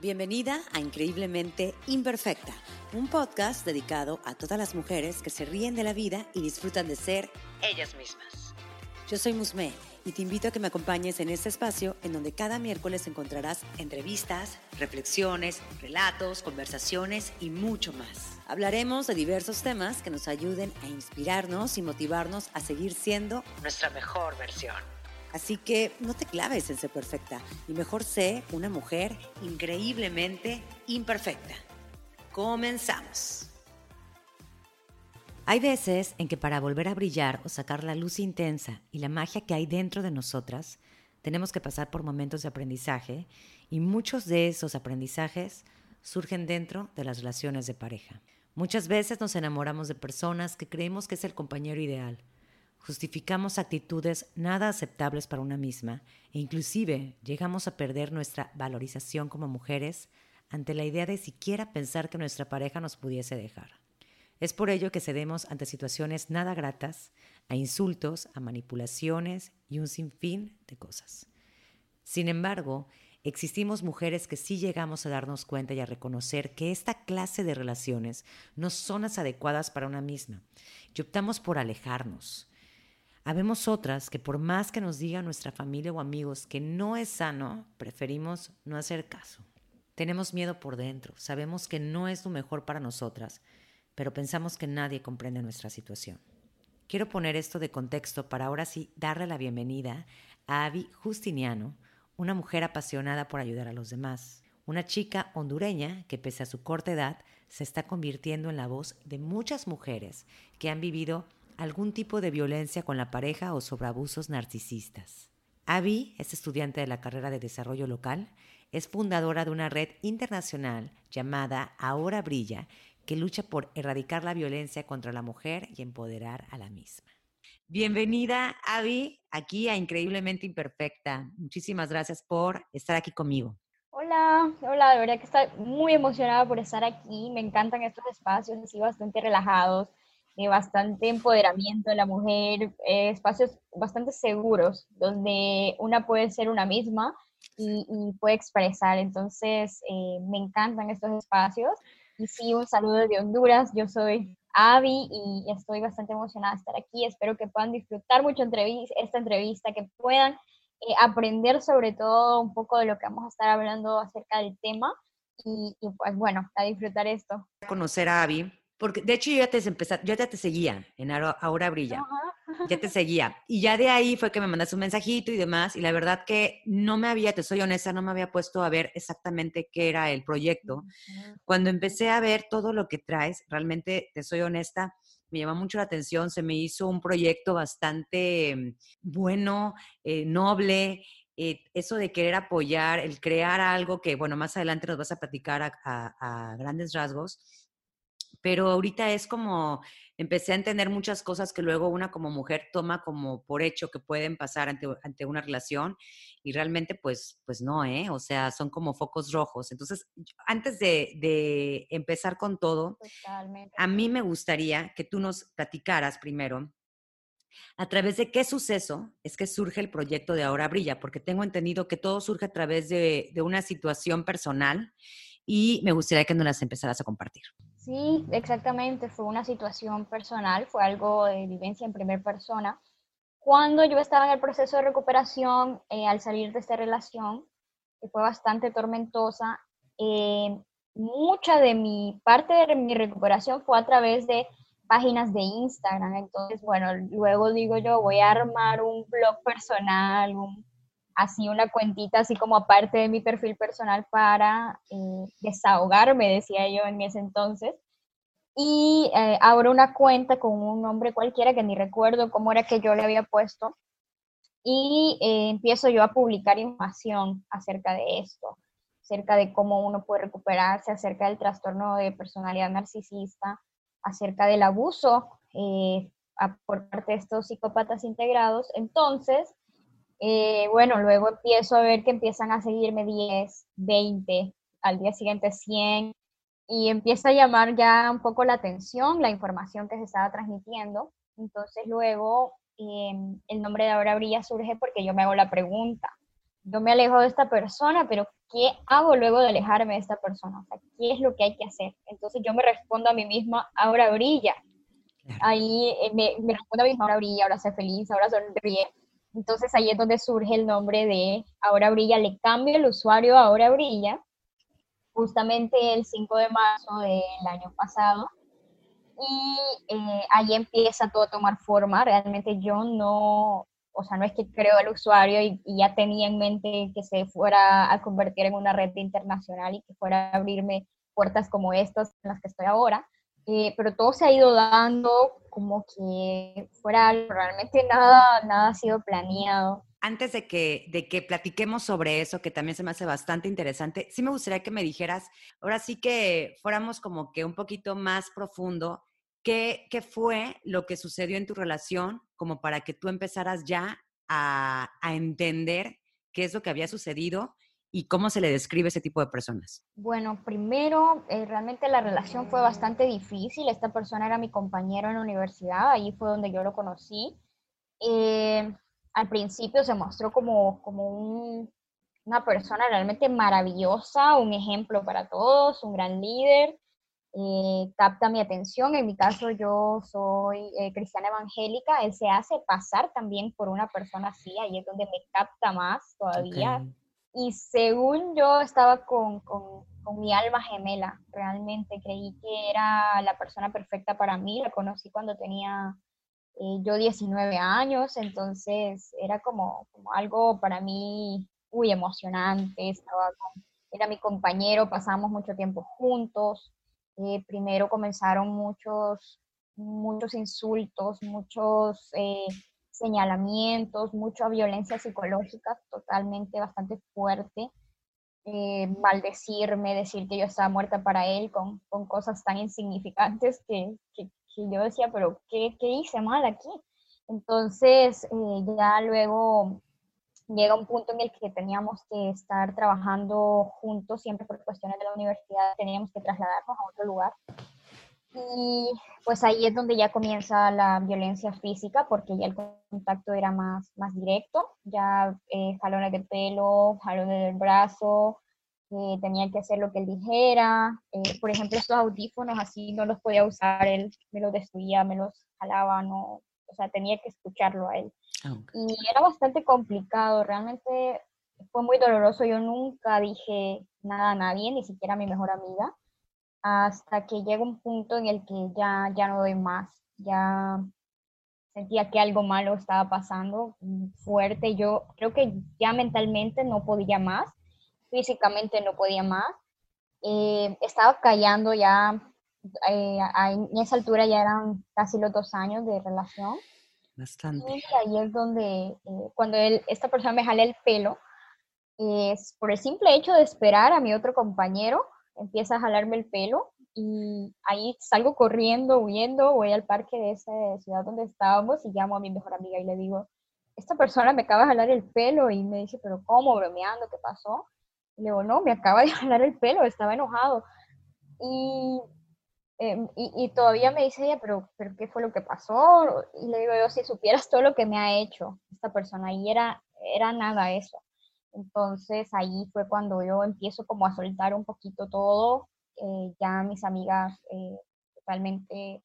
Bienvenida a Increíblemente Imperfecta, un podcast dedicado a todas las mujeres que se ríen de la vida y disfrutan de ser ellas mismas. Yo soy Musme y te invito a que me acompañes en este espacio en donde cada miércoles encontrarás entrevistas, reflexiones, relatos, conversaciones y mucho más. Hablaremos de diversos temas que nos ayuden a inspirarnos y motivarnos a seguir siendo nuestra mejor versión. Así que no te claves en ser perfecta y mejor sé una mujer increíblemente imperfecta. Comenzamos. Hay veces en que para volver a brillar o sacar la luz intensa y la magia que hay dentro de nosotras, tenemos que pasar por momentos de aprendizaje y muchos de esos aprendizajes surgen dentro de las relaciones de pareja. Muchas veces nos enamoramos de personas que creemos que es el compañero ideal justificamos actitudes nada aceptables para una misma e inclusive llegamos a perder nuestra valorización como mujeres ante la idea de siquiera pensar que nuestra pareja nos pudiese dejar. Es por ello que cedemos ante situaciones nada gratas, a insultos, a manipulaciones y un sinfín de cosas. Sin embargo, existimos mujeres que sí llegamos a darnos cuenta y a reconocer que esta clase de relaciones no son las adecuadas para una misma y optamos por alejarnos, Habemos otras que por más que nos diga nuestra familia o amigos que no es sano, preferimos no hacer caso. Tenemos miedo por dentro, sabemos que no es lo mejor para nosotras, pero pensamos que nadie comprende nuestra situación. Quiero poner esto de contexto para ahora sí darle la bienvenida a Avi Justiniano, una mujer apasionada por ayudar a los demás, una chica hondureña que pese a su corta edad se está convirtiendo en la voz de muchas mujeres que han vivido algún tipo de violencia con la pareja o sobre abusos narcisistas. Abby es estudiante de la carrera de desarrollo local, es fundadora de una red internacional llamada Ahora Brilla, que lucha por erradicar la violencia contra la mujer y empoderar a la misma. Bienvenida, Abby, aquí a Increíblemente Imperfecta. Muchísimas gracias por estar aquí conmigo. Hola, hola, de verdad que estoy muy emocionada por estar aquí. Me encantan estos espacios así bastante relajados, bastante empoderamiento de la mujer, eh, espacios bastante seguros donde una puede ser una misma y, puede expresar. Entonces, eh, me encantan estos espacios. Y sí, un saludo de Honduras. Yo soy Avi y estoy bastante emocionada de estar aquí. Espero que puedan disfrutar mucho esta entrevista, que puedan eh, aprender sobre todo un poco de lo que vamos a estar hablando acerca del tema. Y, y pues bueno, a disfrutar esto. Conocer a Avi porque de hecho yo ya te empecé, yo ya te seguía en Ahora Brilla. Ya te seguía. Y ya de ahí fue que me mandaste un mensajito y demás. Y la verdad que no me había, te soy honesta, no me había puesto a ver exactamente qué era el proyecto. Cuando empecé a ver todo lo que traes, realmente, te soy honesta, me llamó mucho la atención. Se me hizo un proyecto bastante bueno, eh, noble. Eh, eso de querer apoyar, el crear algo que, bueno, más adelante nos vas a platicar a grandes rasgos pero ahorita es como empecé a entender muchas cosas que luego una como mujer toma como por hecho que pueden pasar ante, ante una relación y realmente pues, pues no, ¿eh? O sea, son como focos rojos. Entonces, antes de, de empezar con todo, a mí me gustaría que tú nos platicaras primero a través de qué suceso es que surge el proyecto de Ahora Brilla, porque tengo entendido que todo surge a través de, de una situación personal y me gustaría que nos las empezaras a compartir. Sí, exactamente, fue una situación personal, fue algo de vivencia en primera persona. Cuando yo estaba en el proceso de recuperación, eh, al salir de esta relación, que fue bastante tormentosa, eh, mucha de mi parte de mi recuperación fue a través de páginas de Instagram. Entonces, bueno, luego digo yo, voy a armar un blog personal, así una cuentita, así como aparte de mi perfil personal para eh, desahogarme, decía yo en ese entonces. Y eh, abro una cuenta con un nombre cualquiera que ni recuerdo cómo era que yo le había puesto. Y eh, empiezo yo a publicar información acerca de esto, acerca de cómo uno puede recuperarse, acerca del trastorno de personalidad narcisista, acerca del abuso por parte de estos psicópatas integrados. Entonces, eh, bueno, luego empiezo a ver que empiezan a seguirme 10, 20, al día siguiente 100, y empieza a llamar ya un poco la atención la información que se estaba transmitiendo. Entonces luego em, el nombre de Ahora Brilla surge porque yo me hago la pregunta yo me alejo de esta persona, pero ¿qué hago luego de alejarme de esta persona? O sea, ¿qué es lo que hay que hacer? Entonces yo me respondo a mí misma, ahora brilla. Ahí eh, me, me, respondo a mí misma, ahora brilla, ahora sé feliz, ahora sonríe. Entonces ahí es donde surge el nombre de Ahora Brilla, le cambio el usuario a Ahora Brilla, justamente el 5 de marzo del año pasado. Y eh, ahí empieza todo a tomar forma. Realmente yo no, o sea, no es que creo el usuario y, ya tenía en mente que se fuera a convertir en una red internacional y que fuera a abrirme puertas como estas en las que estoy ahora, eh, pero todo se ha ido dando como que fuera realmente nada, nada ha sido planeado. Antes de que, de que platiquemos sobre eso, que también se me hace bastante interesante, sí me gustaría que me dijeras, ahora sí que fuéramos como que un poquito más profundo ¿Qué, ¿Qué, fue lo que sucedió en tu relación como para que tú empezaras ya a, a, entender qué es lo que había sucedido y cómo se le describe ese tipo de personas? Bueno, primero, eh, realmente la relación fue bastante difícil. Esta persona era mi compañero en la universidad, ahí fue donde yo lo conocí. Eh, al principio se mostró como, como un, una persona realmente maravillosa, un ejemplo para todos, un gran líder. Eh, capta mi atención. En mi caso, yo soy eh, cristiana evangélica. Él se hace pasar también por una persona así, ahí es donde me capta más todavía. Y según yo estaba con, con, con, mi alma gemela, realmente creí que era la persona perfecta para mí. La conocí cuando tenía yo 19 años, entonces era como, algo para mí muy emocionante. Estaba era mi compañero, pasamos mucho tiempo juntos. Eh, primero comenzaron muchos, muchos insultos, muchos eh, señalamientos, mucha violencia psicológica totalmente bastante fuerte. Eh, maldecirme, decir que yo estaba muerta para él con, con cosas tan insignificantes que, yo decía, pero ¿qué, ¿qué, hice mal aquí? Entonces, ya luego llega un punto en el que teníamos que estar trabajando juntos, siempre por cuestiones de la universidad, teníamos que trasladarnos a otro lugar. Y pues ahí es donde ya comienza la violencia física, porque ya el contacto era más, más directo, ya eh, jalones de pelo, jalones del brazo, eh, tenía que hacer lo que él dijera. Eh, por ejemplo, estos audífonos así no los podía usar, él me los destruía, me los jalaba, no, o sea, tenía que escucharlo a él. Ah, y era bastante complicado, realmente fue muy doloroso. Yo nunca dije nada a nadie, ni siquiera a mi mejor amiga, hasta que llega un punto en el que ya, ya no doy más, ya sentía que algo malo estaba pasando mm, fuerte. Yo creo que ya mentalmente no podía más, físicamente no podía más. Eh, estaba callando ya, eh, en esa altura ya eran casi los dos años de relación. Bastante. Y ahí es donde, eh, cuando él, esta persona me jala el pelo, es por el simple hecho de esperar a mi otro compañero, empieza a jalarme el pelo y ahí salgo corriendo, huyendo, voy al parque de esa ciudad donde estábamos y llamo a mi mejor amiga y le digo, esta persona me acaba de jalar el pelo y me dice, pero ¿cómo? Bromeando, ¿qué pasó? Y le digo, no, me acaba de jalar el pelo, estaba enojado. Y Em, y, todavía me dice ella, pero, pero ¿qué fue lo que pasó? Y le digo yo, si supieras todo lo que me ha hecho esta persona, y era, era nada eso. Entonces ahí fue cuando yo empiezo como a soltar un poquito todo, eh, ya mis amigas eh, totalmente eh,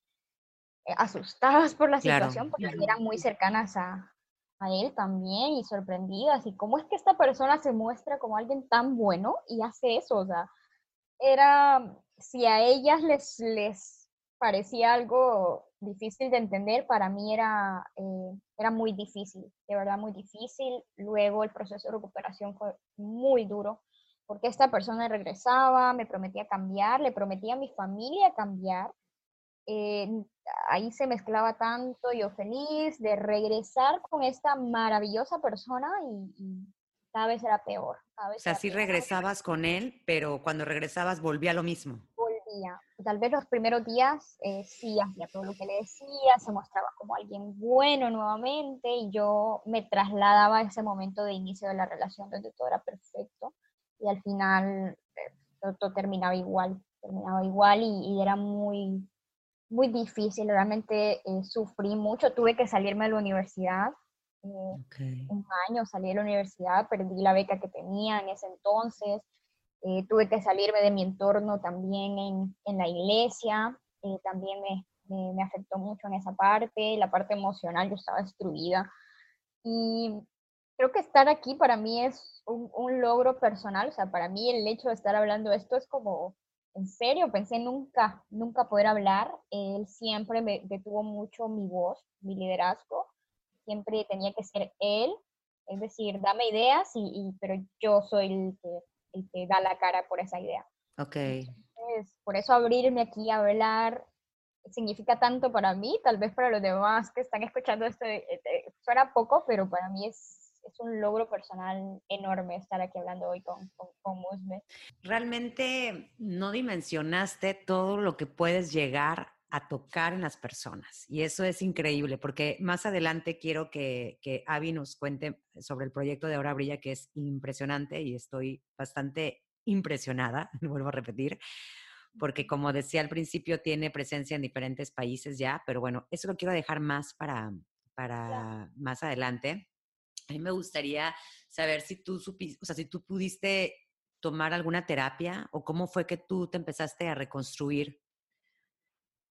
asustadas por la situación, porque eran muy cercanas a, a él también y sorprendidas. ¿Y cómo es que esta persona se muestra como alguien tan bueno y hace eso? O sea, era, si a ellas les, les parecía algo difícil de entender, para mí era, eh, era muy difícil, de verdad muy difícil. Luego el proceso de recuperación fue muy duro, porque esta persona regresaba, me prometía cambiar, le prometía a mi familia cambiar. Eh, ahí se mezclaba tanto yo feliz de regresar con esta maravillosa persona y cada vez era peor. o sea, sí regresabas con él, pero cuando regresabas volvía lo mismo. Volvía. Tal vez los primeros días eh, sí hacía todo lo que le decía, se mostraba como alguien bueno nuevamente y yo me trasladaba a ese momento de inicio de la relación donde todo era perfecto y al final eh, todo, terminaba igual, terminaba igual y, era muy, muy difícil, realmente eh, sufrí mucho, tuve que salirme de la universidad eh, un año, salí de la universidad, perdí la beca que tenía en ese entonces, eh, tuve que salirme de mi entorno también en, en la iglesia, eh, también me, me, me, afectó mucho en esa parte, la parte emocional, yo estaba destruida. Y creo que estar aquí para mí es un, un logro personal, o sea, para mí el hecho de estar hablando de esto es como en serio, pensé nunca, nunca poder hablar. Él siempre me detuvo mucho mi voz, mi liderazgo. Siempre tenía que ser él, es decir, dame ideas, y, pero yo soy el que, el que da la cara por esa idea. Ok. por eso abrirme aquí a hablar significa tanto para mí, tal vez para los demás que están escuchando esto, eh, eh, suena poco, pero para mí es es un logro personal enorme estar aquí hablando hoy con, con, Musme. Realmente no dimensionaste todo lo que puedes llegar a tocar en las personas. Y eso es increíble, porque más adelante quiero que, que Avi nos cuente sobre el proyecto de Ahora Brilla, que es impresionante y estoy bastante impresionada, vuelvo a repetir, porque como decía al principio, tiene presencia en diferentes países ya, pero bueno, eso lo quiero dejar más para, para más adelante. A mí me gustaría saber si tú supiste, o sea, si tú pudiste tomar alguna terapia o cómo fue que tú te empezaste a reconstruir.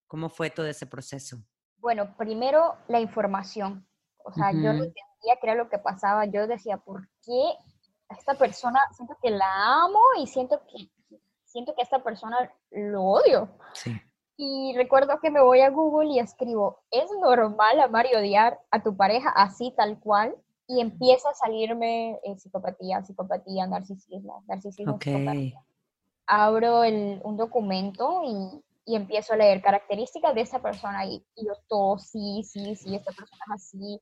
¿Cómo fue todo ese proceso? Bueno, primero la información. O sea, yo no entendía qué era lo que pasaba. Yo decía, ¿por qué esta persona siento que la amo y siento que siento que a esta persona lo odio? Sí. Y recuerdo que me voy a Google y escribo, ¿es normal amar y odiar a tu pareja así tal cual? Y empieza a salirme eh, psicopatía, psicopatía, narcisismo, narcisismo, Abro un documento y, y, empiezo a leer características de esta persona y, y, yo todo, sí, sí, sí, esta persona es así.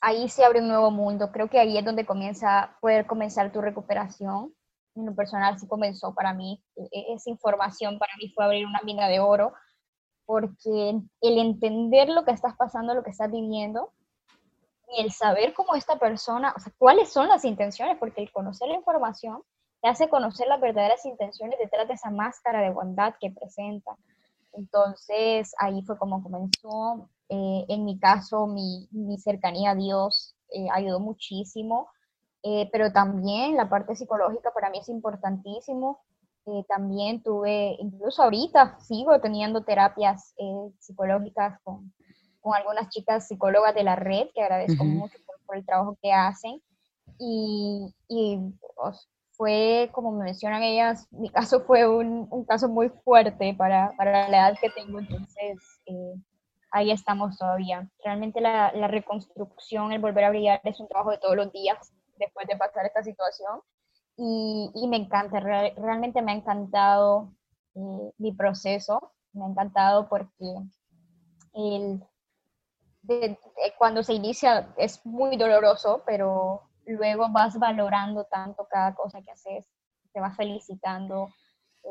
Ahí se abre un nuevo mundo. Creo que ahí es donde comienza, poder comenzar tu recuperación. En lo personal sí comenzó para mí. E, e, esa información para mí fue abrir una mina de oro porque el entender lo que estás pasando, lo que estás viviendo, y el saber cómo esta persona, o sea, cuáles son las intenciones, porque el conocer la información te hace conocer las verdaderas intenciones detrás de esa máscara de bondad que presenta. Entonces, ahí fue como comenzó. Eh, en mi caso, mi, mi, cercanía a Dios eh, ayudó muchísimo, eh, pero también la parte psicológica para mí es importantísimo. también tuve, incluso ahorita sigo teniendo terapias psicológicas con, con algunas chicas psicólogas de la red, que agradezco mucho por, el trabajo que hacen. Y, y fue, como me mencionan ellas, mi caso fue un, un caso muy fuerte para, para, la edad que tengo, entonces eh, ahí estamos todavía. Realmente la, la, reconstrucción, el volver a brillar es un trabajo de todos los días después de pasar esta situación. Y, y me encanta, realmente me ha encantado eh, mi proceso, me ha encantado porque el cuando se inicia es muy doloroso, pero luego vas valorando tanto cada cosa que haces, te vas felicitando,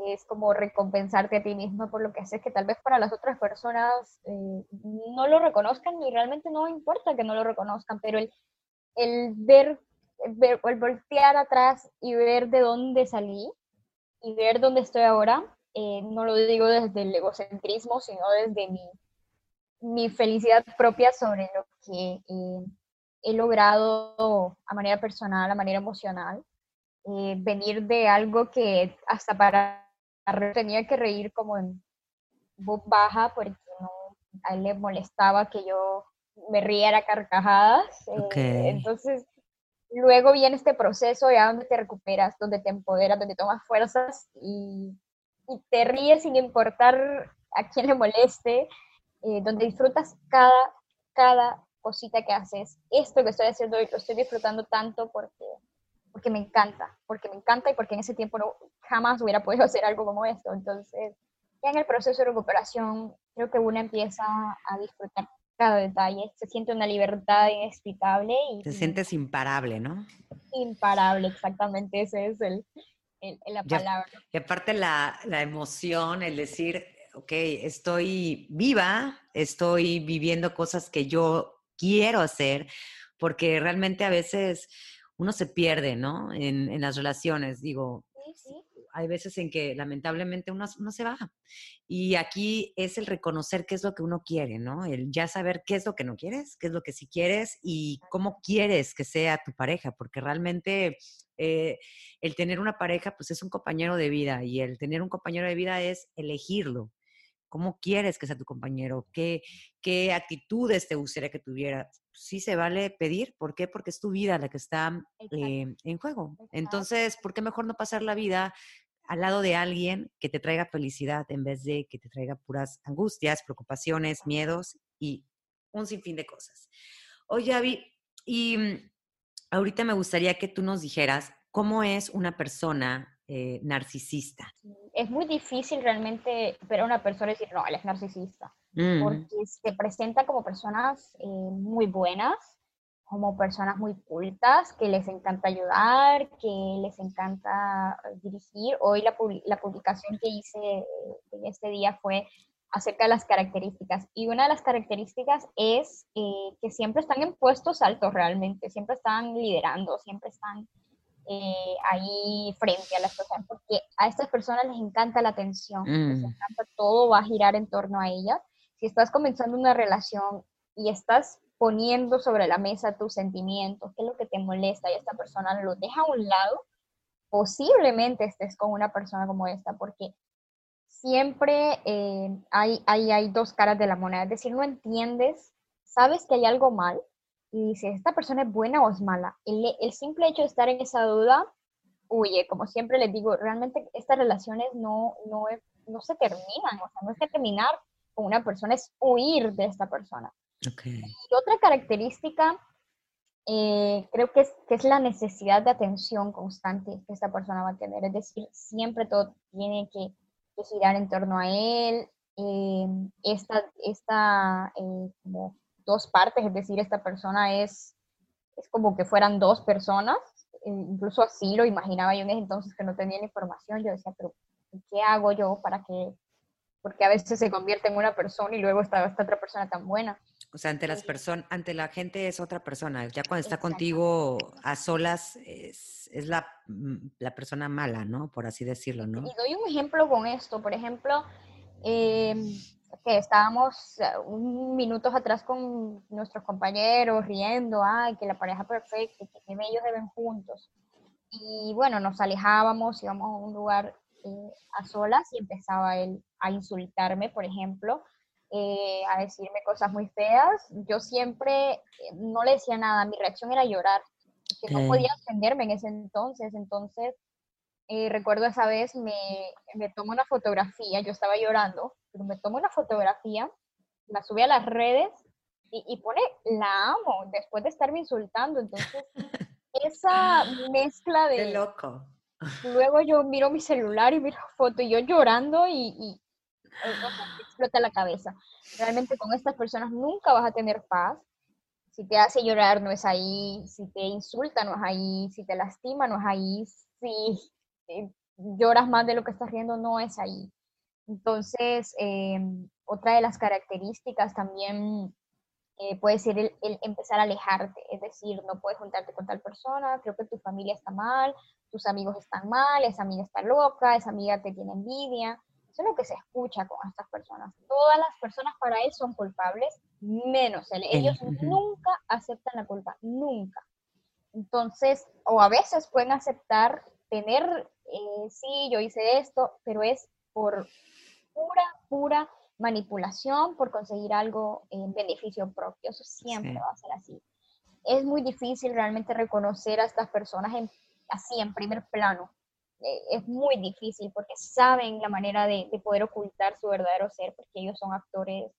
es como recompensarte a ti mismo por lo que haces, que tal vez para las otras personas eh, no lo reconozcan y realmente no importa que no lo reconozcan, pero el, el ver, ver, el voltear atrás y ver de dónde salí y ver dónde estoy ahora, eh, no lo digo desde el egocentrismo, sino desde mi mi felicidad propia sobre lo que eh, he logrado a manera personal, a manera emocional. Eh, venir de algo que hasta para tenía que reír como en voz baja porque no, a él le molestaba que yo me riera carcajadas. Eh, entonces, luego viene este proceso ya donde te recuperas, donde te empoderas, donde tomas fuerzas y, y te ríes sin importar a quién le moleste, eh, donde disfrutas cada, cada cosita que haces. Esto que estoy haciendo hoy lo estoy disfrutando tanto porque, porque me encanta, porque me encanta y porque en ese tiempo no, jamás hubiera podido hacer algo como esto. Entonces, ya en el proceso de recuperación, creo que uno empieza a disfrutar cada detalle, se siente una libertad inexplicable. Y, Te sientes imparable, ¿no? Imparable, exactamente, ese es el, la palabra. Y, aparte la, la emoción, el decir, ok, estoy viva, estoy viviendo cosas que yo quiero hacer, porque realmente a veces uno se pierde, ¿no? En, las relaciones, digo, hay veces en que lamentablemente uno, uno, se va. Y aquí es el reconocer qué es lo que uno quiere, ¿no? El ya saber qué es lo que no quieres, qué es lo que sí quieres y cómo quieres que sea tu pareja, porque realmente eh, el tener una pareja, pues es un compañero de vida y el tener un compañero de vida es elegirlo. ¿Cómo quieres que sea tu compañero? ¿Qué, qué actitudes te gustaría que tuviera? Sí se vale pedir. ¿Por qué? Porque es tu vida la que está eh, en juego. Entonces, ¿por qué mejor no pasar la vida al lado de alguien que te traiga felicidad en vez de que te traiga puras angustias, preocupaciones, miedos y un sinfín de cosas? Oye, Avi, y mm, ahorita me gustaría que tú nos dijeras cómo es una persona eh, narcisista? Es muy difícil realmente ver a una persona y decir, no, él es narcisista, mm. porque se presenta como personas eh, muy buenas, como personas muy cultas, que les encanta ayudar, que les encanta dirigir. Hoy la, la publicación que hice en este día fue acerca de las características. Y una de las características es eh, que siempre están en puestos altos realmente, siempre están liderando, siempre están eh, ahí frente a las personas, porque a estas personas les encanta la atención, les mm. encanta todo, va a girar en torno a ellas. Si estás comenzando una relación y estás poniendo sobre la mesa tus sentimientos, qué es lo que te molesta y esta persona lo deja a un lado, posiblemente estés con una persona como esta, porque siempre eh, hay, hay, hay dos caras de la moneda, es decir, no entiendes, sabes que hay algo mal, y si esta persona es buena o es mala. El, el, simple hecho de estar en esa duda, huye, como siempre les digo, realmente estas relaciones no, no, no se terminan, o sea, no es que terminar con una persona, es huir de esta persona. Okay. Y otra característica, eh, creo que es, que es la necesidad de atención constante que esta persona va a tener, es decir, siempre todo tiene que, que girar en torno a él. Eh, esta, esta eh, como dos partes, es decir, esta persona es, es como que fueran dos personas, e incluso así lo imaginaba yo en ese entonces que no tenía la información, yo decía, pero ¿qué hago yo para que, porque a veces se convierte en una persona y luego está esta otra persona tan buena? O sea, ante las personas, ante la gente es otra persona. Ya cuando está contigo a solas es, es la, mm, la, persona mala, ¿no? Por así decirlo, ¿no? Y doy un ejemplo con esto. Por ejemplo, eh, que estábamos eh, un minutos atrás con nuestros compañeros riendo, ay, que la pareja perfecta, que ellos deben juntos. Y bueno, nos alejábamos, íbamos a un lugar eh, a solas y empezaba él a insultarme, por ejemplo, eh, a decirme cosas muy feas. Yo siempre no le decía nada, mi reacción era llorar, que no podía defenderme en ese entonces. Entonces, recuerdo esa vez, me, me tomo una fotografía, yo estaba llorando, me tomo una fotografía, la sube a las redes y, pone, la amo, después de estarme insultando. Entonces, esa mezcla de... loco. Luego yo miro mi celular y miro foto y yo llorando y, y explota la cabeza. Realmente con estas personas nunca vas a tener paz. Si te hace llorar no es ahí, si te insulta no es ahí, si te lastima no es ahí, si lloras más de lo que estás riendo no es ahí. Entonces, em, otra de las características también eh, puede ser el, empezar a alejarte, es decir, no puedes juntarte con tal persona, creo que tu familia está mal, tus amigos están mal, esa amiga está loca, esa amiga te tiene envidia. Eso es lo que se escucha con estas personas. Todas las personas para él son culpables, menos él. Ellos nunca aceptan la culpa, nunca. Entonces, o a veces pueden aceptar tener, eh, sí, yo hice esto, pero es por pura, pura manipulación por conseguir algo en beneficio propio. Eso siempre va a ser así. Es muy difícil realmente reconocer a estas personas así, en primer plano. Eh, es muy difícil porque saben la manera de, poder ocultar su verdadero ser, porque ellos son actores,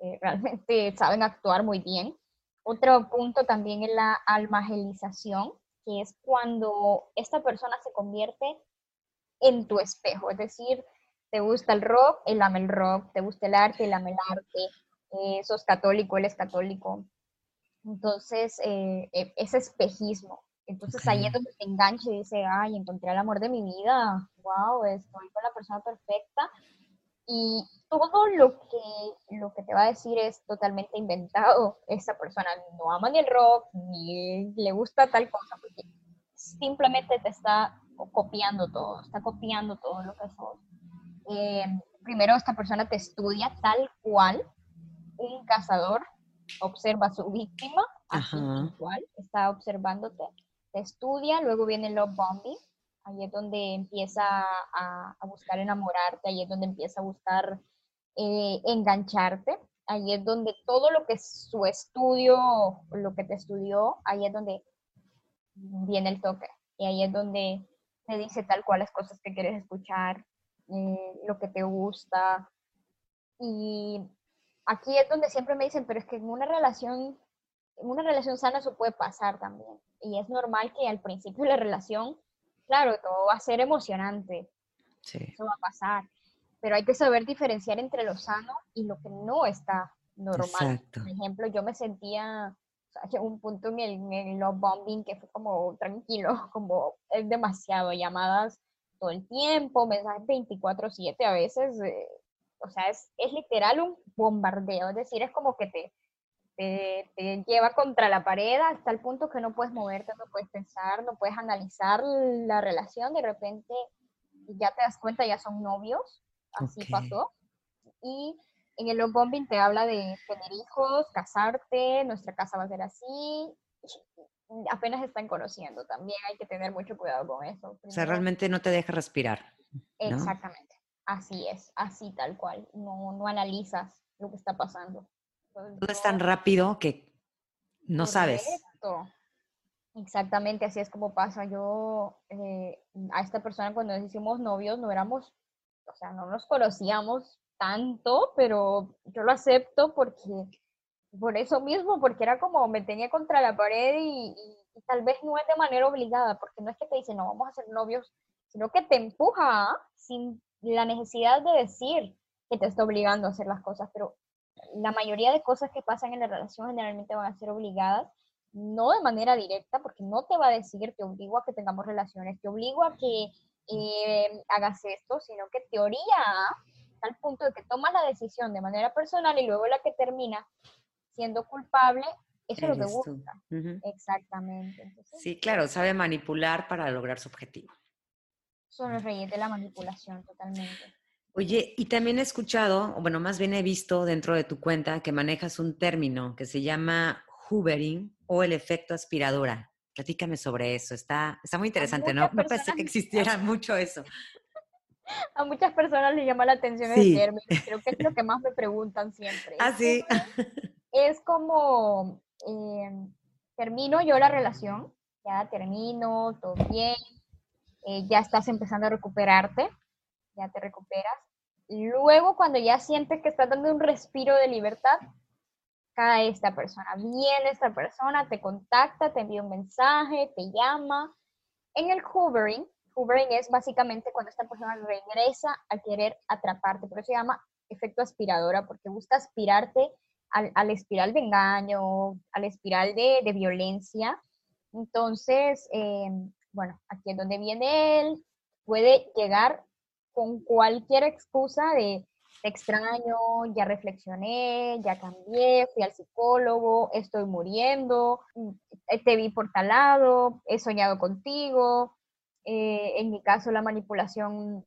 eh, realmente saben actuar muy bien. Otro punto también es la almagelización, que es cuando esta persona se convierte en tu espejo, es decir, te gusta el rock, él ama el rock, te gusta el arte, él ama el arte, eh, sos católico, él es católico. Entonces, eh, e, ese espejismo. Entonces ahí es donde te engancha y dice, ay, encontré el amor de mi vida, wow, estoy con la persona perfecta. Y todo lo que, lo que te va a decir es totalmente inventado. Esa persona no ama ni el rock, ni le gusta tal cosa, porque simplemente te está copiando todo, está copiando todo lo que sos. Eh, primero esta persona te estudia tal cual un cazador observa a su víctima, así cual, está observándote, te estudia, luego viene el love bombing, ahí es donde empieza a, buscar enamorarte, ahí es donde empieza a buscar eh, engancharte, ahí es donde todo lo que su estudio, lo que te estudió, ahí es donde viene el toque. Y ahí es donde te dice tal cual las cosas que quieres escuchar, eh, lo que te gusta. Y aquí es donde siempre me dicen, pero es que en una relación, en una relación sana eso puede pasar también. Y es normal que al principio de la relación, claro, todo va a ser emocionante. Sí. Eso va a pasar pero hay que saber diferenciar entre lo sano y lo que no está normal. Por ejemplo, yo me sentía, o un punto en el, en el love bombing que fue como tranquilo, como es demasiado, llamadas todo el tiempo, mensajes 24/7 a veces, eh, o sea, es, es literal un bombardeo, es decir, es como que te, te, te, lleva contra la pared hasta el punto que no puedes moverte, no puedes pensar, no puedes analizar la relación, de repente ya te das cuenta, ya son novios, así pasó. Y en el love bombing te habla de tener hijos, casarte, nuestra casa va a ser así. Apenas están conociendo, también hay que tener mucho cuidado con eso. o sea, realmente no te deja respirar. Exactamente, así es, así tal cual. No, no analizas lo que está pasando. Todo es tan rápido que no sabes. Exactamente, así es como pasa. Yo eh, a esta persona cuando nos hicimos novios no éramos o sea, no nos conocíamos tanto, pero yo lo acepto porque, por eso mismo, porque era como me tenía contra la pared y, tal vez no es de manera obligada, porque no es que te dice, no, vamos a ser novios, sino que te empuja sin la necesidad de decir que te está obligando a hacer las cosas, pero la mayoría de cosas que pasan en la relación generalmente van a ser obligadas, no de manera directa, porque no te va a decir, te obligo a que tengamos relaciones, te obligo a que eh, hagas esto, sino que teoría tal punto de que tomas la decisión de manera personal y luego la que termina siendo culpable, eso es lo que busca. Exactamente. sí, claro, sabe manipular para lograr su objetivo. Son los reyes de la manipulación, totalmente. Oye, y también he escuchado, o bueno, más bien he visto dentro de tu cuenta que manejas un término que se llama hoovering o el efecto aspiradora. Platícame sobre eso, está, está muy interesante, ¿no? Me parece que existiera mucho eso. A muchas personas les llama la atención el término, creo que es lo que más me preguntan siempre. Ah, sí. Es como, em, termino yo la relación, ya termino, todo bien, eh, ya estás empezando a recuperarte, ya te recuperas. Luego, cuando ya sientes que estás dando un respiro de libertad, cae esta persona, viene esta persona, te contacta, te envía un mensaje, te llama. En el hoovering, hoovering es básicamente cuando esta persona regresa a querer atraparte, por eso se llama efecto aspiradora, porque busca aspirarte al, al espiral de engaño, al espiral de, de violencia. Entonces, eh, bueno, aquí es donde viene él, puede llegar con cualquier excusa de te extraño, ya reflexioné, ya cambié, fui al psicólogo, estoy muriendo, mm, te vi por tal lado, he soñado contigo. Eh, en mi caso, la manipulación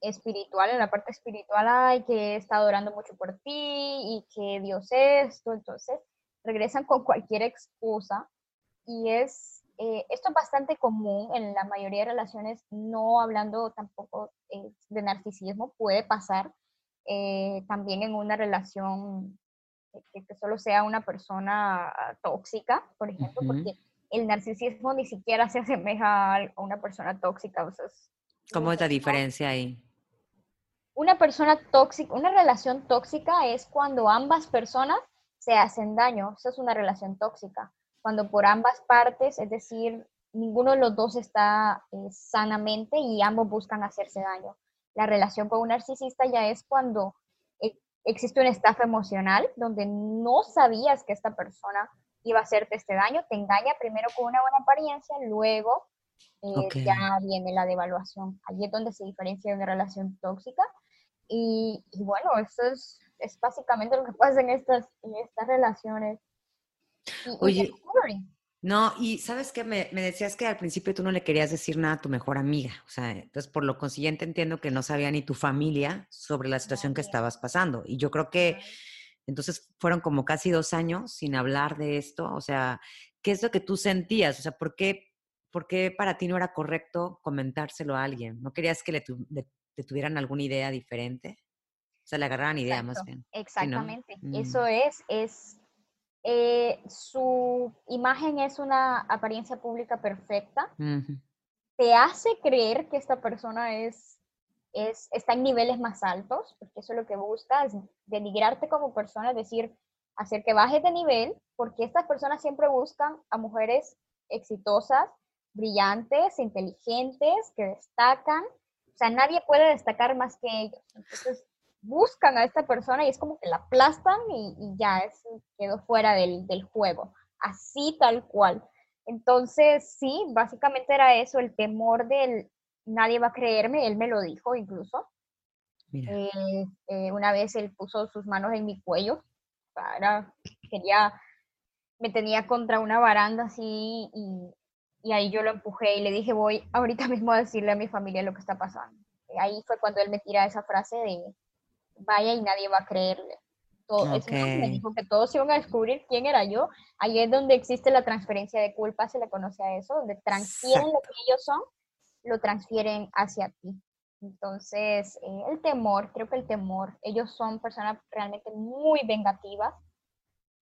espiritual, en la parte espiritual, hay que he estado orando mucho por ti y que Dios esto, entonces regresan con cualquier excusa y es, eh, esto es bastante común en la mayoría de relaciones, no hablando tampoco eh, de narcisismo, puede pasar, eh, también en una relación que, solo sea una persona tóxica, por ejemplo, porque el narcisismo ni siquiera se asemeja a una persona tóxica. O sea, ¿Cómo es la diferencia ahí? Una persona tóxica, una relación tóxica es cuando ambas personas se hacen daño. Esa es una relación tóxica. Cuando por ambas partes, es decir, ninguno de los dos está eh, sanamente y ambos buscan hacerse daño la relación con un narcisista ya es cuando e, existe una estafa emocional donde no sabías que esta persona iba a hacerte este daño, te engaña primero con una buena apariencia, luego eh, ya viene la devaluación. Allí es donde se diferencia de una relación tóxica. Y, bueno, eso es, es, básicamente lo que pasa en estas, en estas relaciones. Oye, No, y sabes que me, me, decías que al principio tú no le querías decir nada a tu mejor amiga, o sea, entonces por lo consiguiente entiendo que no sabía ni tu familia sobre la situación que estabas pasando. Y yo creo que entonces fueron como casi dos años sin hablar de esto, o sea, ¿qué es lo que tú sentías? O sea, ¿por qué, por qué para ti no era correcto comentárselo a alguien? ¿No querías que le, tuvieran alguna idea diferente? O sea, le agarraran idea más bien. Exactamente, eso mm. es, es eh, su imagen es una apariencia pública perfecta, te hace creer que esta persona es, es, está en niveles más altos, porque eso es lo que busca, es denigrarte como persona, es decir, hacer que bajes de nivel, porque estas personas siempre buscan a mujeres exitosas, brillantes, inteligentes, que destacan. O sea, nadie puede destacar más que ellos. Entonces, buscan a esta persona y es como que la aplastan y, ya es, quedó fuera del, juego, así tal cual. Entonces, sí, básicamente era eso, el temor del nadie va a creerme, él me lo dijo incluso. Eh, eh, una vez él puso sus manos en mi cuello, para, quería, me tenía contra una baranda así y, y ahí yo lo empujé y le dije, voy ahorita mismo a decirle a mi familia lo que está pasando. Ahí fue cuando él me tira esa frase de, vaya y nadie va a creerle. Todo, me dijo que todos iban a descubrir quién era yo. Ahí es donde existe la transferencia de culpa, se le conoce a eso, donde transfieren lo que ellos son, lo transfieren hacia ti. Entonces, eh, el temor, creo que el temor, ellos son personas realmente muy vengativas.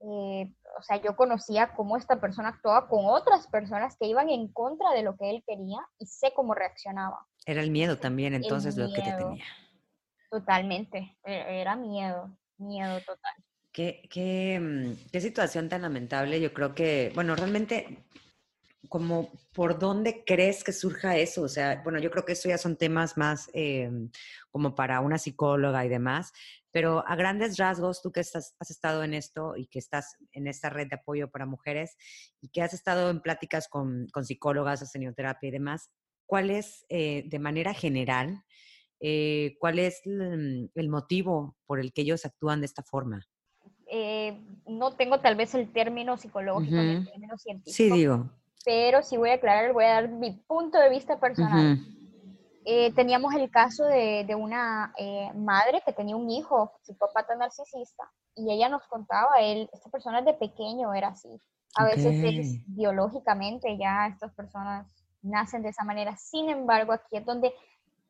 Eh, o sea, yo conocía cómo esta persona actuaba con otras personas que iban en contra de lo que él quería y sé cómo reaccionaba. Era el miedo también, entonces, lo que te tenía. Totalmente, e-, era miedo, miedo total. Qué, qué, mm, qué situación tan lamentable. Yo creo que, bueno, realmente, como por dónde crees que surja eso. O sea, bueno, yo creo que eso ya son temas más em, como para una psicóloga y demás, pero a grandes rasgos, tú que estás, has estado en esto y que estás en esta red de apoyo para mujeres y que has estado en pláticas con, con psicólogas, has tenido terapia y demás, ¿cuál es eh, de manera general eh, ¿cuál es el, motivo por el que ellos actúan de esta forma? Eh, no tengo tal vez el término psicológico el término científico. Sí, digo. Pero sí voy a aclarar, voy a dar mi punto de vista personal. Eh, teníamos el caso de, de una madre que tenía un hijo psicópata narcisista y ella nos contaba, él, esta persona de pequeño era así. A veces es, biológicamente ya estas personas nacen de esa manera. Sin embargo, aquí es donde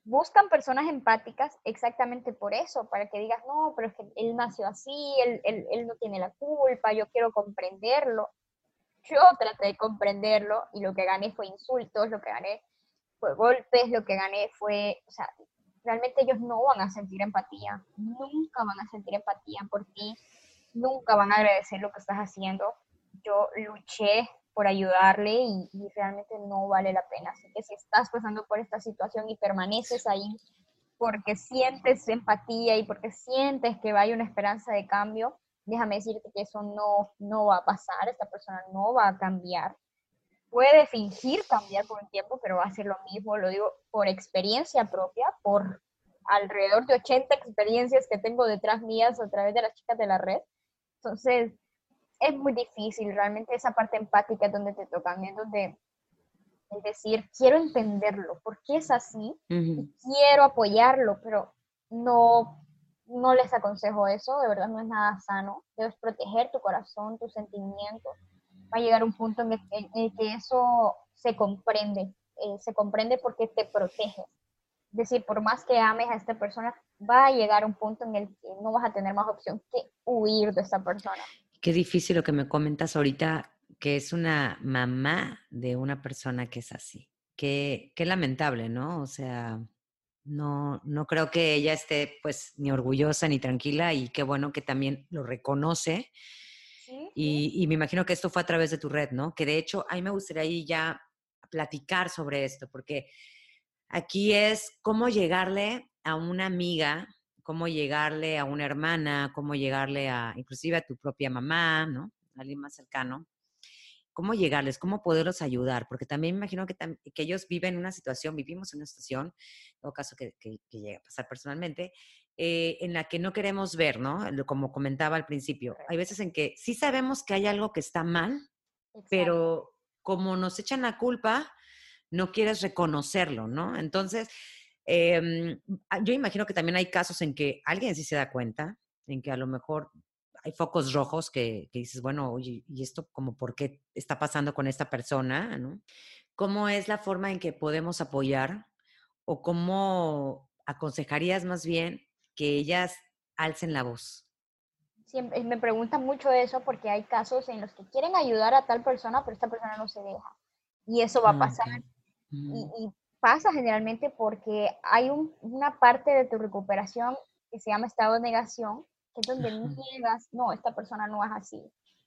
buscan personas empáticas exactamente por eso, para que digas, no, pero es que él nació así, él, él, él, no tiene la culpa, yo quiero comprenderlo. Yo traté de comprenderlo y lo que gané fue insultos, lo que gané fue golpes, lo que gané fue, o sea, realmente ellos no van a sentir empatía, nunca van a sentir empatía por ti, nunca van a agradecer lo que estás haciendo. Yo luché por ayudarle y, realmente no vale la pena. Así que si estás pasando por esta situación y permaneces ahí porque sientes empatía y porque sientes que hay una esperanza de cambio, déjame decirte que eso no, no va a pasar, esta persona no va a cambiar. Puede fingir cambiar por un tiempo, pero va a ser lo mismo, lo digo por experiencia propia, por alrededor de 80 experiencias que tengo detrás mías a través de las chicas de la red. Entonces, es muy difícil, realmente esa parte empática es donde te tocan, es donde es decir, quiero entenderlo, ¿por qué es así? quiero apoyarlo, pero no, no les aconsejo eso, de verdad no es nada sano. Debes proteger tu corazón, tus sentimientos. Va a llegar un punto en el, que eso se comprende, eh, se comprende porque te protege. Es decir, por más que ames a esta persona, va a llegar un punto en el que no vas a tener más opción que huir de esta persona. Qué difícil lo que me comentas ahorita, que es una mamá de una persona que es así. Qué, qué lamentable, ¿no? O sea, no, no creo que ella esté pues ni orgullosa ni tranquila y qué bueno que también lo reconoce. Y, me imagino que esto fue a través de tu red, ¿no? Que de hecho, ahí me gustaría ya platicar sobre esto, porque aquí es cómo llegarle a una amiga cómo llegarle a una hermana, cómo llegarle a, inclusive a tu propia mamá, ¿no? alguien más cercano. ¿Cómo llegarles? ¿Cómo poderlos ayudar? Porque también me imagino que, que ellos viven una situación, vivimos una situación, en todo caso que, que, a pasar personalmente, eh, en la que no queremos ver, ¿no? Como comentaba al principio. Hay veces en que sí sabemos que hay algo que está mal, pero como nos echan la culpa, no quieres reconocerlo, ¿no? Entonces, ah, yo imagino que también hay casos en que alguien sí se da cuenta, en que a lo mejor hay focos rojos que, dices, bueno, oye, ¿y esto como por qué está pasando con esta persona? ¿no? ¿Cómo es la forma en que podemos apoyar o cómo aconsejarías más bien que ellas alcen la voz? Siempre, me preguntan mucho eso porque hay casos en los que quieren ayudar a tal persona, pero esta persona no se deja. Y eso va a ah, pasar. y, pasa generalmente porque hay una parte de tu recuperación que se llama estado de negación, que es donde niegas, no, esta persona no es así.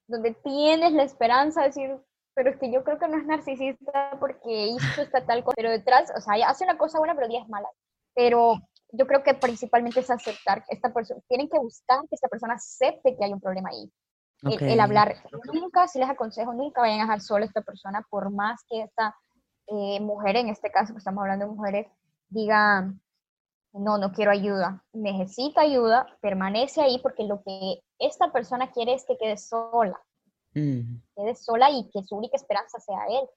Donde tienes la esperanza de decir, pero es que yo creo que no es narcisista porque hizo esta tal cosa, pero detrás, o sea, hace una cosa buena, pero 10 malas. Pero yo creo que principalmente es aceptar que esta persona, tienen que buscar que esta persona acepte que hay un problema ahí. El, hablar, nunca, si les aconsejo, nunca vayan a dejar sola a esta persona, por más que esta eh, mujer, en este caso que estamos hablando de mujeres, diga, no, no quiero ayuda, necesita ayuda, permanece ahí porque lo que esta persona quiere es que quede sola, mm. quede sola y que su única esperanza sea él.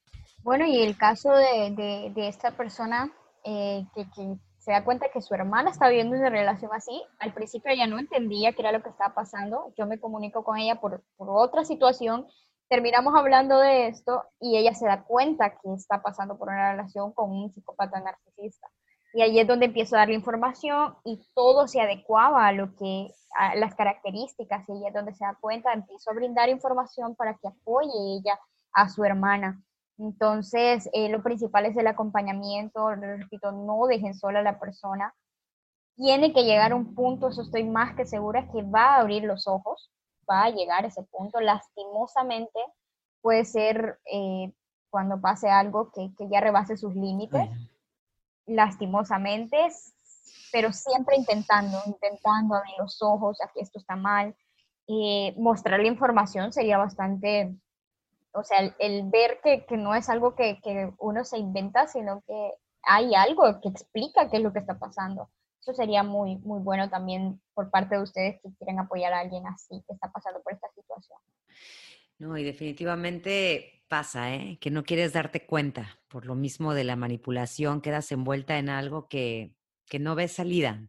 Bueno, y el caso de, de, esta persona eh, que, que, se da cuenta que su hermana está viviendo una relación así, al principio ella no entendía qué era lo que estaba pasando, yo me comunico con ella por, otra situación, terminamos hablando de esto y ella se da cuenta que está pasando por una relación con un psicópata narcisista. Y ahí es donde empiezo a darle información y todo se adecuaba a lo que, a las características, y ahí es donde se da cuenta, empiezo a brindar información para que apoye ella a su hermana. Entonces, eh, lo principal es el acompañamiento, repito, no dejen sola a la persona. Tiene que llegar a un punto, eso estoy más que segura, que va a abrir los ojos, va a llegar a ese punto. Lastimosamente, puede ser eh, cuando pase algo que, que, ya rebase sus límites lastimosamente, pero siempre intentando, intentando abrir los ojos, aquí esto está mal. y mostrar la información sería bastante, o sea, el, ver que, que, no es algo que, que, uno se inventa, sino que hay algo que explica qué es lo que está pasando. Eso sería muy, muy bueno también por parte de ustedes que quieren apoyar a alguien así, que está pasando por esta situación. No, y definitivamente pasa, ¿eh? Que no quieres darte cuenta por lo mismo de la manipulación, quedas envuelta en algo que, que no ves salida.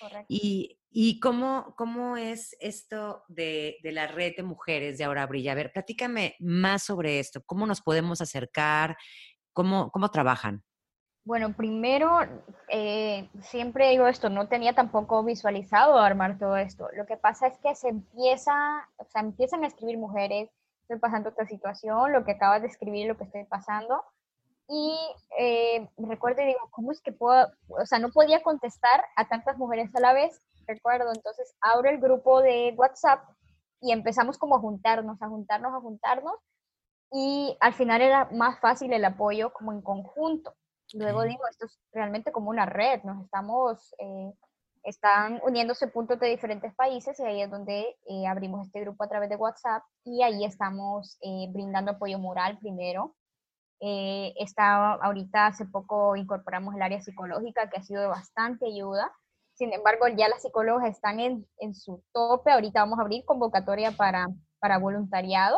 Correcto. Y, y cómo, cómo es esto de, de, la red de mujeres de Ahora Brilla. A ver, platícame más sobre esto. ¿Cómo nos podemos acercar? ¿Cómo, cómo trabajan? Bueno, primero, eh, siempre digo esto, no tenía tampoco visualizado armar todo esto. Lo que pasa es que se empieza, o sea, empiezan a escribir mujeres, estoy pasando esta situación, lo que acabas de escribir, lo que estoy pasando. Y eh, recuerdo y digo, ¿cómo es que puedo? O sea, no podía contestar a tantas mujeres a la vez, recuerdo. Entonces abro el grupo de WhatsApp y empezamos como a juntarnos, a juntarnos, a juntarnos. Y al final era más fácil el apoyo como en conjunto. Luego digo, esto es realmente como una red, nos estamos, eh, están uniéndose puntos de diferentes países y ahí es donde eh, abrimos este grupo a través de WhatsApp y ahí estamos eh, brindando apoyo moral primero. Está, ahorita hace poco incorporamos el área psicológica que ha sido de bastante ayuda. Sin embargo, ya las psicólogas están en, en su tope. Ahorita vamos a abrir convocatoria para, para voluntariado.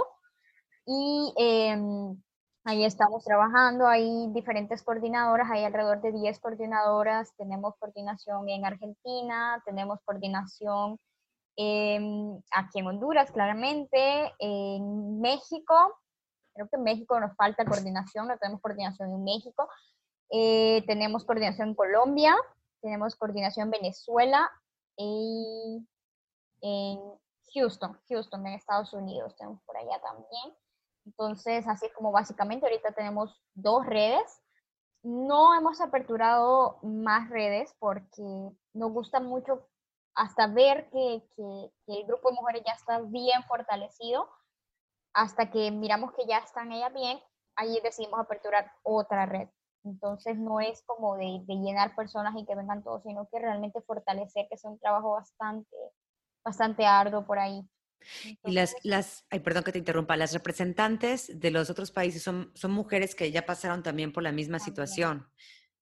Y em, Ahí estamos trabajando, hay diferentes coordinadoras, hay alrededor de 10 coordinadoras, tenemos coordinación en Argentina, tenemos coordinación aquí en Honduras, claramente, en México, creo que en México nos falta coordinación, no tenemos coordinación en México, eh, tenemos coordinación en Colombia, tenemos coordinación en Venezuela y en Houston, Houston en Estados Unidos, tenemos por allá también. Entonces, así es como básicamente ahorita tenemos dos redes. No hemos aperturado más redes porque nos gusta mucho hasta ver que, el grupo de mujeres ya está bien fortalecido, hasta que miramos que ya están ellas bien, ahí decidimos aperturar otra red. Entonces no es como de, de, llenar personas y que vengan todos, sino que realmente fortalecer, que es un trabajo bastante, bastante arduo por ahí. Y las, las, ay, perdón que te interrumpa, las representantes de los otros países son, son mujeres que ya pasaron también por la misma situación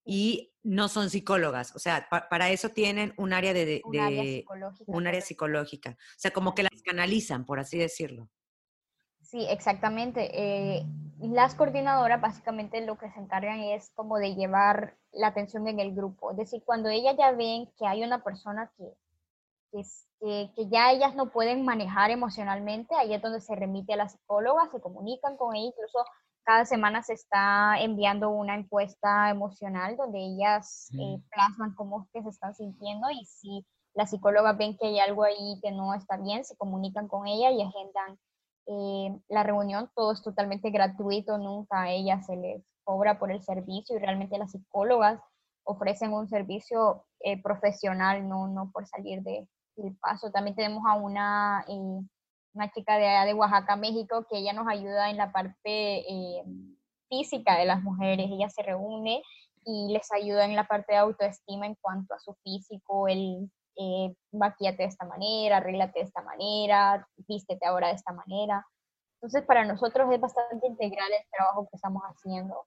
y no son psicólogas, o sea, para eso tienen un área de, un, área psicológica, un área psicológica, o sea, como que las canalizan, por así decirlo. Sí, exactamente. Eh, las coordinadoras básicamente lo que se encargan es como de llevar la atención en el grupo. Es decir, cuando ellas ya ven que hay una persona que, que, que, ya ellas no pueden manejar emocionalmente, ahí es donde se remite a la psicóloga, se comunican con ella, incluso cada semana se está enviando una encuesta emocional donde ellas eh, plasman cómo que se están sintiendo y si la psicóloga ven que hay algo ahí que no está bien, se comunican con ella y agendan eh, la reunión. Todo es totalmente gratuito, nunca a ella se les cobra por el servicio y realmente las psicólogas ofrecen un servicio eh, profesional, no, no por salir de, del paso. También tenemos a una una chica de, de Oaxaca, México, que ella nos ayuda en la parte eh, física de las mujeres. Ella se reúne y les ayuda en la parte de autoestima en cuanto a su físico, el eh, de esta manera, arréglate de esta manera, vístete ahora de esta manera. Entonces, para nosotros es bastante integral el trabajo que estamos haciendo.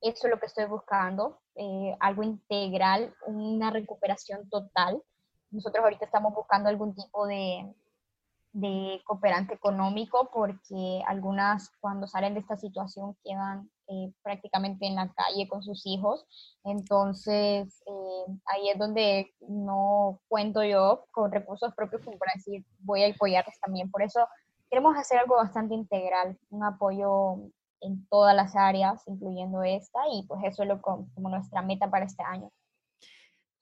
Eso es lo que estoy buscando, eh, algo integral, una recuperación total. Nosotros ahorita estamos buscando algún tipo de, de cooperante económico porque algunas cuando salen de esta situación quedan eh, prácticamente en la calle con sus hijos. Entonces, eh, ahí es donde no cuento yo con recursos propios como para decir, voy a apoyarles también. Por eso queremos hacer algo bastante integral, un apoyo en todas las áreas, incluyendo esta, y pues eso es lo, como nuestra meta para este año.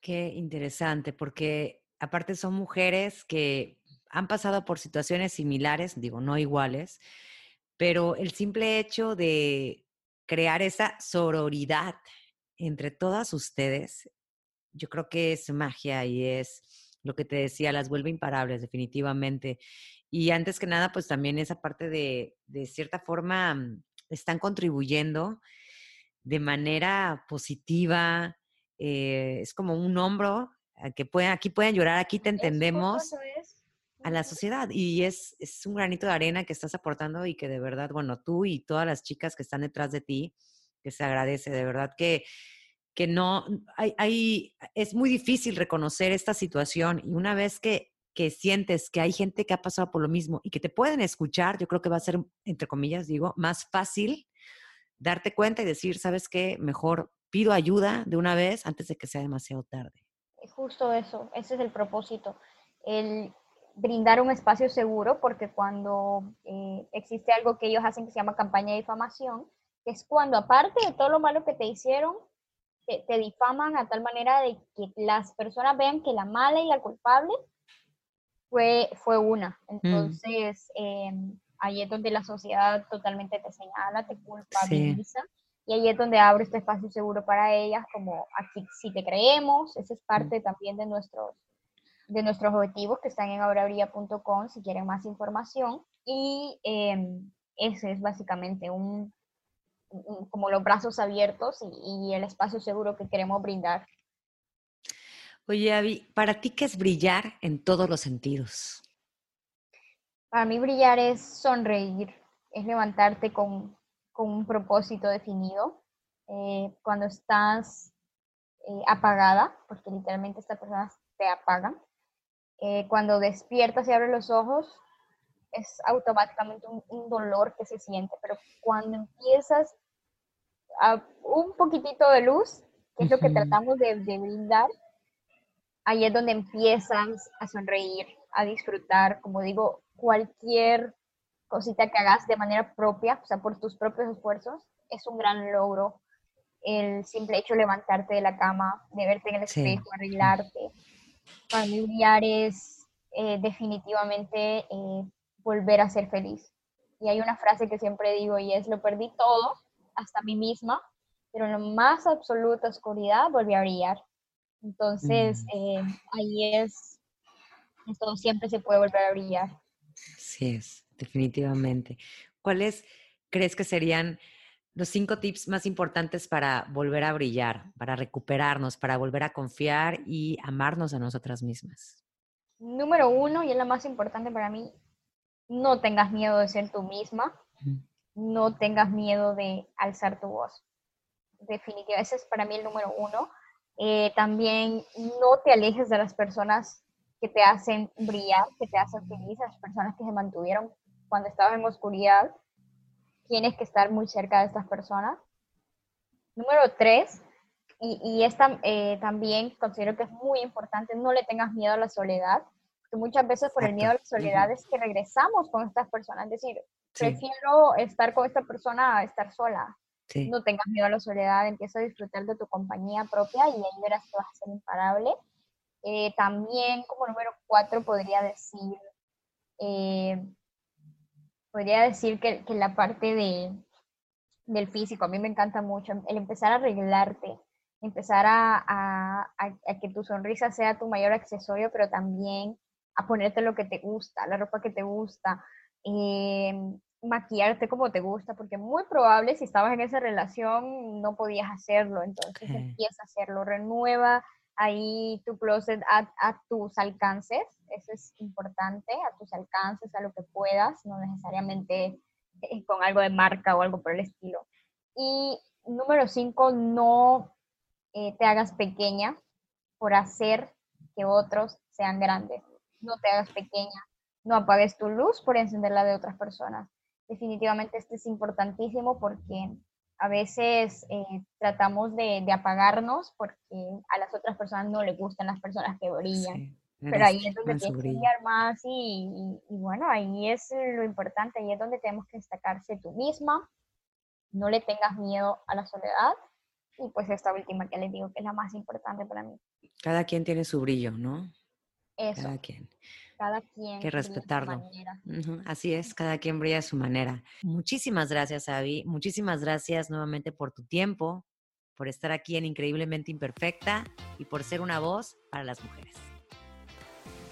Qué interesante, porque aparte son mujeres que han pasado por situaciones similares, digo, no iguales, pero el simple hecho de crear esa sororidad entre todas ustedes, yo creo que es magia y es lo que te decía, las vuelve imparables definitivamente. Y antes que nada, pues también esa parte de, de cierta forma, mm, están contribuyendo de manera positiva, eh, es como un hombro, que pueden, aquí pueden llorar, aquí te entendemos a la sociedad. Y es, es un granito de arena que estás aportando y que de verdad, bueno, tú y todas las chicas que están detrás de ti, que se agradece, de verdad que, que no, hay, hay, es muy difícil reconocer esta situación y una vez que, que sientes que hay gente que ha pasado por lo mismo y que te pueden escuchar, yo creo que va a ser, entre comillas, digo, más fácil darte cuenta y decir, ¿sabes qué? Mejor pido ayuda de una vez antes de que sea demasiado tarde. Justo eso, ese es el propósito. El brindar un espacio seguro, porque cuando eh, existe algo que ellos hacen que se llama campaña de difamación, que es cuando aparte de todo lo malo que te hicieron, te, difaman a tal manera de que las personas vean que la mala y la culpable fue, fue una. Mm. Entonces, em, ahí es donde la sociedad totalmente te señala, te culpabiliza. Y ahí es donde abre este espacio seguro para ellas, como aquí si te creemos, esa es mm. parte también de nuestros de nuestros objetivos que están en aurabria.com si quieren más información. Y em, ese es básicamente un, como los brazos abiertos y, el espacio seguro que queremos brindar. Oye, Avi, ¿para ti qué es brillar en todos los sentidos? Para mí brillar es sonreír, es levantarte con, con un propósito definido. Eh, cuando estás eh, apagada, porque literalmente estas personas te apagan, eh, cuando despiertas y abres los ojos, es automáticamente un, dolor que se siente, pero cuando empiezas a un poquitito de luz, que es lo que tratamos de, de brindar, ahí es donde empiezas a sonreír, a disfrutar, como digo, cualquier cosita que hagas de manera propia, o sea, por tus propios esfuerzos, es un gran logro. El simple hecho de levantarte de la cama, de verte en el espejo, arreglarte, familiar es eh, definitivamente eh, volver a ser feliz. Y hay una frase que siempre digo y es, lo perdí todo, hasta mí misma, pero en la más absoluta oscuridad volví a brillar. Entonces, mm. eh, ahí es, esto siempre se puede volver a brillar. Sí es, definitivamente. ¿Cuáles crees que serían los cinco tips más importantes para volver a brillar, para recuperarnos, para volver a confiar y amarnos a nosotras mismas? Número uno, y es la más importante para mí, no tengas miedo de ser tú misma, no tengas miedo de alzar tu voz. Definitivamente, ese es para mí el número uno. Eh, también no te alejes de las personas que te hacen brillar, que te hacen feliz, las personas que se mantuvieron cuando estabas en oscuridad tienes que estar muy cerca de estas personas. Número tres, y, y esta eh, también considero que es muy importante, no le tengas miedo a la soledad, porque muchas veces por el miedo a la soledad es que regresamos con estas personas, es decir, prefiero estar con esta persona a estar sola. No tengas miedo a la soledad, empieza a disfrutar de tu compañía propia y ahí verás que vas a ser imparable. Eh, también como número cuatro podría decir, eh, podría decir que, que la parte de, del físico, a mí me encanta mucho, el empezar a arreglarte, empezar a, a, a, que tu sonrisa sea tu mayor accesorio, pero también a ponerte lo que te gusta, la ropa que te gusta, eh, maquillarte como te gusta, porque muy probable si estabas en esa relación no podías hacerlo, entonces empieza a hacerlo, renueva ahí tu closet a, a, tus alcances, eso es importante, a tus alcances, a lo que puedas, no necesariamente eh, con algo de marca o algo por el estilo. Y número cinco, no eh, te hagas pequeña por hacer que otros sean grandes. No te hagas pequeña, no apagues tu luz por encender la de otras personas. Definitivamente esto es importantísimo porque a veces eh, tratamos de, apagarnos porque a las otras personas no les gustan las personas que brillan. Pero ahí es donde tienes que brillar más y, bueno, ahí es lo importante, ahí es donde tenemos que destacarse tú misma, no le tengas miedo a la soledad y pues esta última que les digo que es la más importante para mí. Cada quien tiene su brillo, ¿no? Eso. Cada quien cada quien. Que respetarlo. Así es, cada quien brilla a su manera. Muchísimas gracias, Avi. Muchísimas gracias nuevamente por tu tiempo, por estar aquí en Increíblemente Imperfecta y por ser una voz para las mujeres.